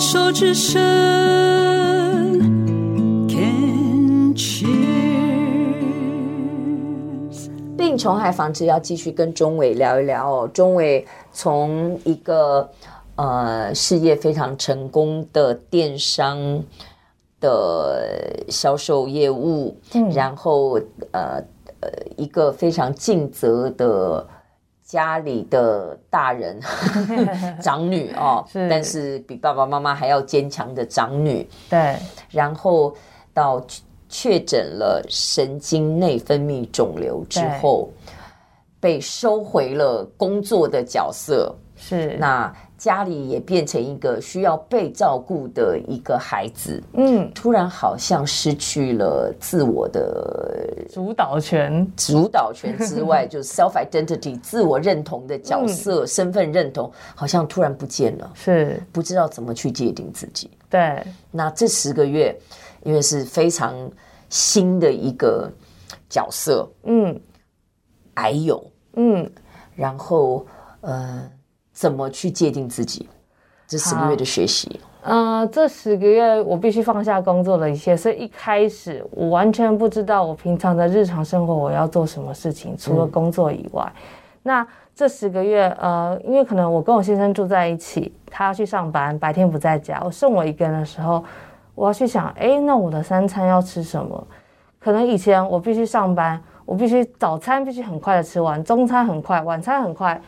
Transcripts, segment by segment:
手之伸，Can cheers。病虫害防治要继续跟钟伟聊一聊哦。钟伟从一个呃事业非常成功的电商的销售业务，嗯、然后呃呃一个非常尽责的。家里的大人，长女哦，是，但是比爸爸妈妈还要坚强的长女。对，然后到确诊了神经内分泌肿瘤之后，被收回了工作的角色。是，那。家里也变成一个需要被照顾的一个孩子，嗯，突然好像失去了自我的主导权。主导权之外，就是 self identity 自我认同的角色、嗯、身份认同，好像突然不见了，是不知道怎么去界定自己。对，那这十个月，因为是非常新的一个角色，嗯，矮友，嗯，然后，呃。怎么去界定自己？这十个月的学习，呃，这十个月我必须放下工作的一切，所以一开始我完全不知道我平常的日常生活我要做什么事情，除了工作以外。嗯、那这十个月，呃，因为可能我跟我先生住在一起，他要去上班，白天不在家，我剩我一个人的时候，我要去想，哎，那我的三餐要吃什么？可能以前我必须上班，我必须早餐必须很快的吃完，中餐很快，晚餐很快。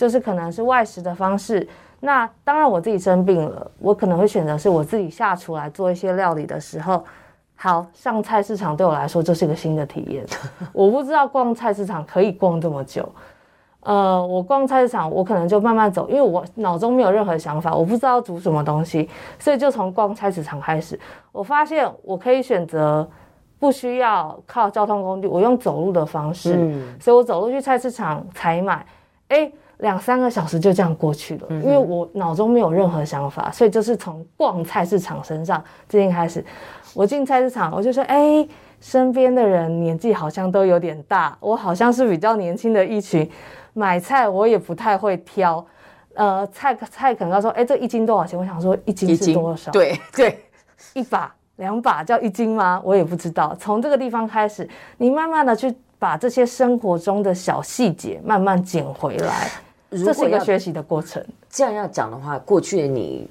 就是可能是外食的方式，那当然我自己生病了，我可能会选择是我自己下厨来做一些料理的时候，好，上菜市场对我来说就是一个新的体验。我不知道逛菜市场可以逛这么久，呃，我逛菜市场我可能就慢慢走，因为我脑中没有任何想法，我不知道煮什么东西，所以就从逛菜市场开始。我发现我可以选择不需要靠交通工具，我用走路的方式，嗯，所以我走路去菜市场采买，哎。两三个小时就这样过去了，因为我脑中没有任何想法，所以就是从逛菜市场身上最近开始。我进菜市场，我就说：“哎，身边的人年纪好像都有点大，我好像是比较年轻的一群。买菜我也不太会挑，呃，菜菜可能要说：哎，这一斤多少钱？我想说一斤是多少？对对，一把两把叫一斤吗？我也不知道。从这个地方开始，你慢慢的去把这些生活中的小细节慢慢捡回来。”这是一个学习的过程。这样要讲的话，过去的你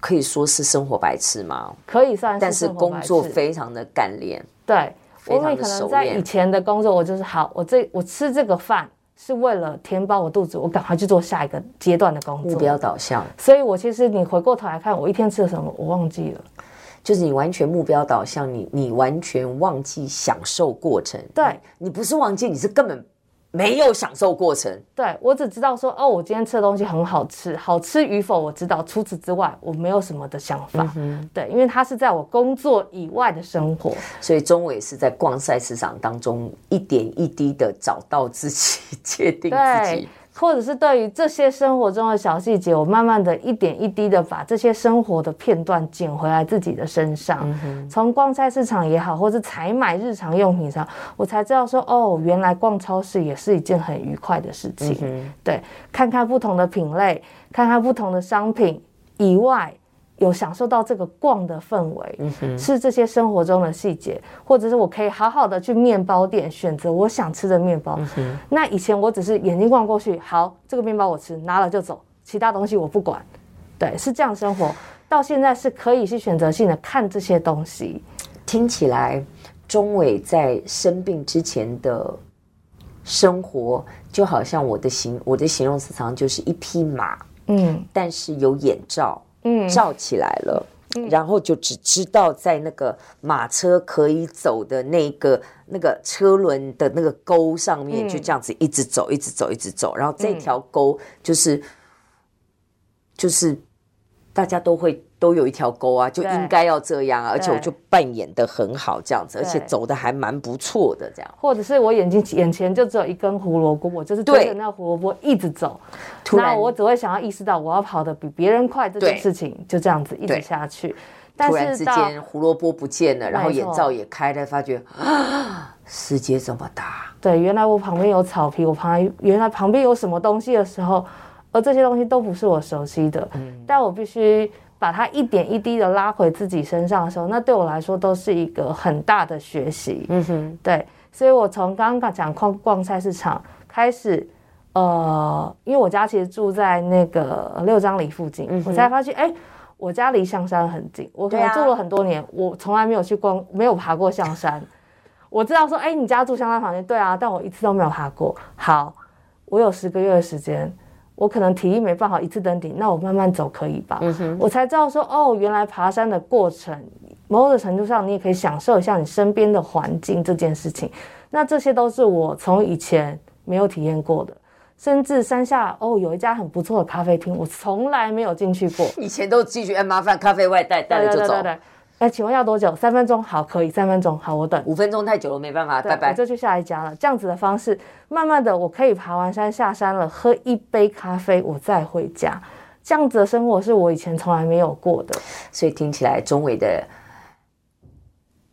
可以说是生活白痴吗？可以算是，但是工作非常的干练。对，因为可能在以前的工作，我就是好，我这我吃这个饭是为了填饱我肚子，我赶快去做下一个阶段的工作，目标导向。所以我其实你回过头来看，我一天吃了什么，我忘记了。就是你完全目标导向，你你完全忘记享受过程。对，你不是忘记，你是根本。没有享受过程，对，我只知道说哦，我今天吃的东西很好吃，好吃与否我知道，除此之外我没有什么的想法。嗯、对，因为它是在我工作以外的生活，所以中伟是在逛菜市场当中一点一滴的找到自己，界定自己。或者是对于这些生活中的小细节，我慢慢的一点一滴的把这些生活的片段捡回来自己的身上。嗯、从逛菜市场也好，或是采买日常用品上，我才知道说，哦，原来逛超市也是一件很愉快的事情。嗯、对，看看不同的品类，看看不同的商品以外。有享受到这个逛的氛围，嗯，是这些生活中的细节，或者是我可以好好的去面包店选择我想吃的面包，嗯。那以前我只是眼睛逛过去，好，这个面包我吃，拿了就走，其他东西我不管。对，是这样生活。到现在是可以去选择性的看这些东西。听起来，钟伟在生病之前的生活，就好像我的形我的形容词常常就是一匹马，嗯，但是有眼罩。嗯，罩起来了，嗯，然后就只知道在那个马车可以走的那个那个车轮的那个沟上面，就这样子一直走，一直走，一直走，然后这条沟就是就是大家都会。都有一条沟啊，就应该要这样啊，而且我就扮演的很好，这样子，而且走的还蛮不错的，这样。或者是我眼睛眼前就只有一根胡萝卜，我就是对着那胡萝卜一直走，那我只会想要意识到我要跑得比别人快这件事情，就这样子一直下去。突然之间胡萝卜不见了，然后眼罩也开了，发觉啊，世界这么大。对，原来我旁边有草皮，我旁边原来旁边有什么东西的时候，而这些东西都不是我熟悉的，嗯，但我必须。把它一点一滴的拉回自己身上的时候，那对我来说都是一个很大的学习。嗯哼，对，所以我从刚刚讲逛逛菜市场开始，呃，因为我家其实住在那个六张里附近，嗯、我才发现，哎、欸，我家离象山很近。我可能住了很多年，啊、我从来没有去逛，没有爬过象山。我知道说，哎、欸，你家住象山旁边，对啊，但我一次都没有爬过。好，我有十个月的时间，我可能体力没办法一次登顶，那我慢慢走可以吧？嗯，我才知道说，哦，原来爬山的过程，某种程度上你也可以享受一下你身边的环境这件事情。那这些都是我从以前没有体验过的，甚至山下哦有一家很不错的咖啡厅，我从来没有进去过。以前都继续哎，麻烦咖啡外带，带了就走。对对对对对哎，请问要多久？三分钟，好，可以。三分钟，好，我等。五分钟太久了，没办法，拜拜。我就去下一家了。这样子的方式，慢慢的，我可以爬完山下山了，喝一杯咖啡，我再回家。这样子的生活是我以前从来没有过的。所以听起来，钟伟的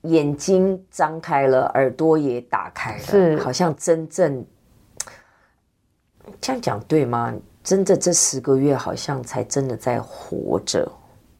眼睛张开了，耳朵也打开了，是，好像真正这样讲对吗？真的这十个月，好像才真的在活着。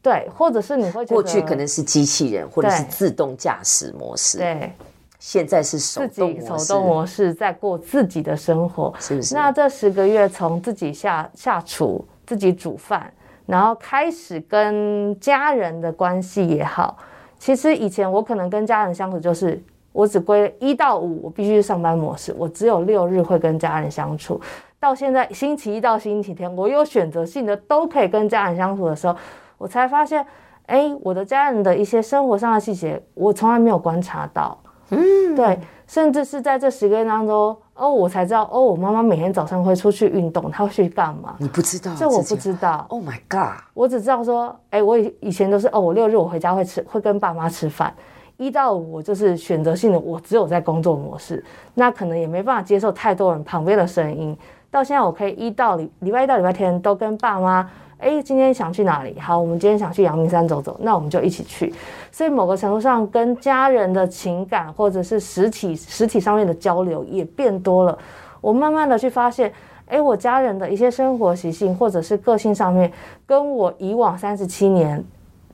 对，或者是你会觉得过去可能是机器人，或者是自动驾驶模式。对，现在是手动模式，手动模式在过自己的生活，是不是？那这十个月，从自己下下厨，自己煮饭，然后开始跟家人的关系也好。其实以前我可能跟家人相处，就是我只归一到五，我必须上班模式，我只有六日会跟家人相处。到现在星期一到星期天，我有选择性的都可以跟家人相处的时候。我才发现，哎，我的家人的一些生活上的细节，我从来没有观察到。嗯，对，甚至是在这十个月当中，哦，我才知道，哦，我妈妈每天早上会出去运动，她会去干嘛？你不知道？这我不知道。Oh my god！我只知道说，哎，我以以前都是，哦，我六日我回家会吃，会跟爸妈吃饭。一到五我就是选择性的，我只有在工作模式，那可能也没办法接受太多人旁边的声音。到现在，我可以一到礼礼拜一到礼拜天都跟爸妈。哎，今天想去哪里？好，我们今天想去阳明山走走，那我们就一起去。所以某个程度上，跟家人的情感或者是实体实体上面的交流也变多了。我慢慢的去发现，哎，我家人的一些生活习性或者是个性上面，跟我以往三十七年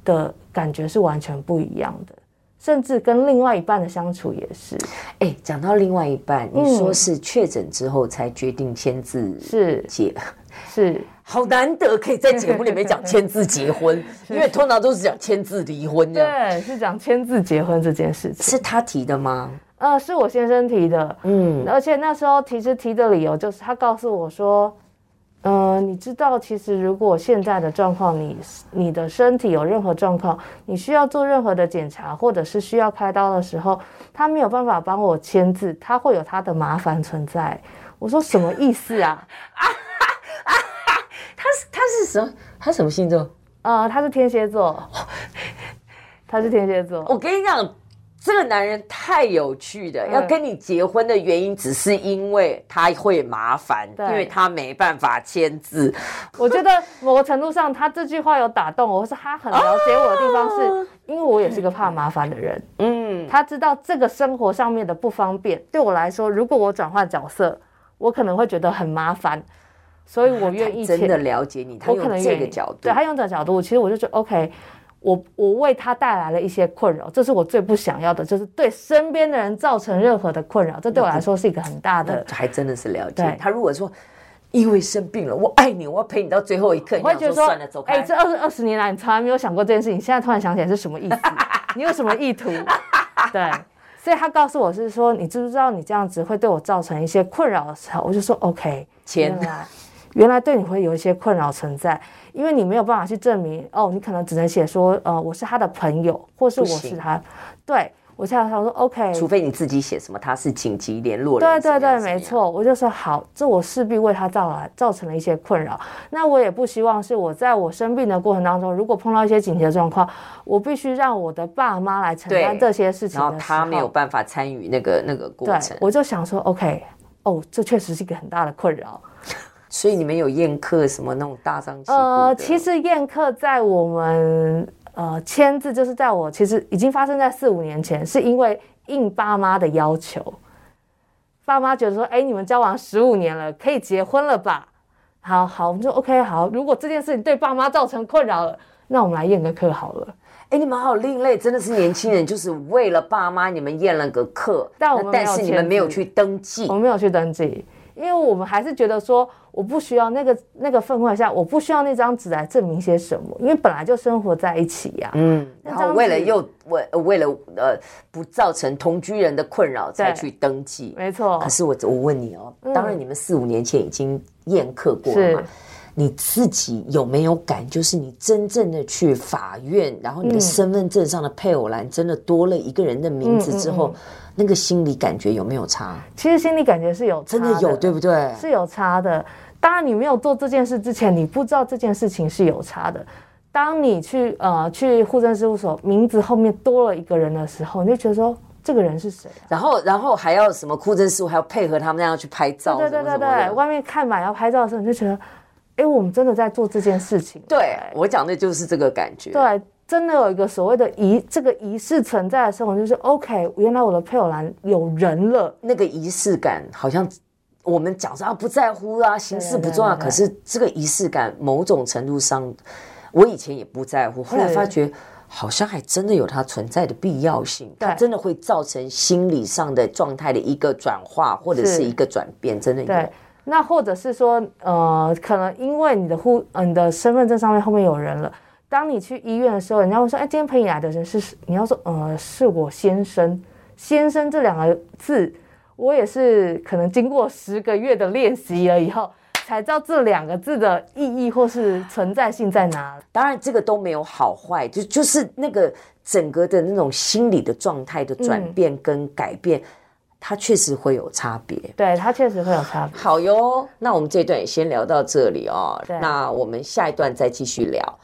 的感觉是完全不一样的。甚至跟另外一半的相处也是。哎，讲到另外一半，你说是确诊之后才决定签字是结，是。是好难得可以在节目里面讲签字结婚，因为通常都是讲签字离婚的。对，是讲签字结婚这件事情。是他提的吗？呃，是我先生提的。嗯，而且那时候其实提的理由就是他告诉我说，嗯、呃，你知道，其实如果现在的状况，你你的身体有任何状况，你需要做任何的检查，或者是需要开刀的时候，他没有办法帮我签字，他会有他的麻烦存在。我说什么意思啊？他是他是什么？他什么星座？呃，他是天蝎座。他是天蝎座。我跟你讲，这个男人太有趣了。要跟你结婚的原因，只是因为他会麻烦，因为他没办法签字。我觉得某个程度上，他这句话有打动我，或是他很了解我的地方，是因为我也是个怕麻烦的人。嗯，他知道这个生活上面的不方便，对我来说，如果我转换角色，我可能会觉得很麻烦。所以我愿意真的了解你，他用这个角度，对他用这个角度，其实我就觉得 OK，我我为他带来了一些困扰，这是我最不想要的，就是对身边的人造成任何的困扰，这对我来说是一个很大的。还真的是了解他。如果说因为生病了，我爱你，我要陪你到最后一刻，你会觉得说算了，走开。哎，这二十二十年来你从来没有想过这件事情，现在突然想起来是什么意思？你有什么意图？对，所以他告诉我是说，你知不知道你这样子会对我造成一些困扰的时候，我就说 OK，钱。原来对你会有一些困扰存在，因为你没有办法去证明哦，你可能只能写说，呃，我是他的朋友，或是我是他，对，我现在想说 OK，除非你自己写什么他是紧急联络人，对对对，没错，我就说好，这我势必为他造来造成了一些困扰，那我也不希望是我在我生病的过程当中，如果碰到一些紧急的状况，我必须让我的爸妈来承担这些事情，然后他没有办法参与那个那个过程，我就想说 OK，哦，这确实是一个很大的困扰。所以你们有宴客什么那种大张旗鼓？呃，其实宴客在我们呃签字，就是在我其实已经发生在四五年前，是因为应爸妈的要求，爸妈觉得说，哎，你们交往十五年了，可以结婚了吧？好好，我们就 OK，好。如果这件事情对爸妈造成困扰了，那我们来验个课好了。哎，你们好另类，真的是年轻人，就是为了爸妈，你们验了个课，但我们但是你们没有去登记，我们没有去登记。因为我们还是觉得说，我不需要那个那个氛围下，我不需要那张纸来证明些什么，因为本来就生活在一起呀、啊。嗯，然后为了又为为了呃不造成同居人的困扰才去登记，没错。可是我我问你哦，当然你们四五年前已经宴客过了嘛，嗯、你自己有没有感？就是你真正的去法院，然后你的身份证上的配偶栏真的多了一个人的名字之后。嗯嗯嗯那个心理感觉有没有差？其实心理感觉是有差的，真的有，对不对？是有差的。当然，你没有做这件事之前，你不知道这件事情是有差的。当你去呃去户政事务所，名字后面多了一个人的时候，你就觉得说这个人是谁啊？然后，然后还要什么户政事务还要配合他们那样去拍照，对对对对对。外面看板要拍照的时候，你就觉得，哎，我们真的在做这件事情。对，我讲的就是这个感觉。对。真的有一个所谓的仪，这个仪式存在的时候，就是 OK，原来我的配偶栏有人了。那个仪式感好像我们讲说啊不在乎啊，形式不重要。可是这个仪式感某种程度上，我以前也不在乎，后来发觉好像还真的有它存在的必要性。它真的会造成心理上的状态的一个转化，或者是一个转变，真的有。对，那或者是说，呃，可能因为你的户，呃，你的身份证上面后面有人了。当你去医院的时候，人家会说：“哎，今天陪你来的人是……你要说，呃，是我先生。先生这两个字，我也是可能经过十个月的练习了以后，才知道这两个字的意义或是存在性在哪。当然，这个都没有好坏，就就是那个整个的那种心理的状态的转变跟改变。嗯”它确实会有差别，对，它确实会有差别。好哟，那我们这一段也先聊到这里哦。那我们下一段再继续聊。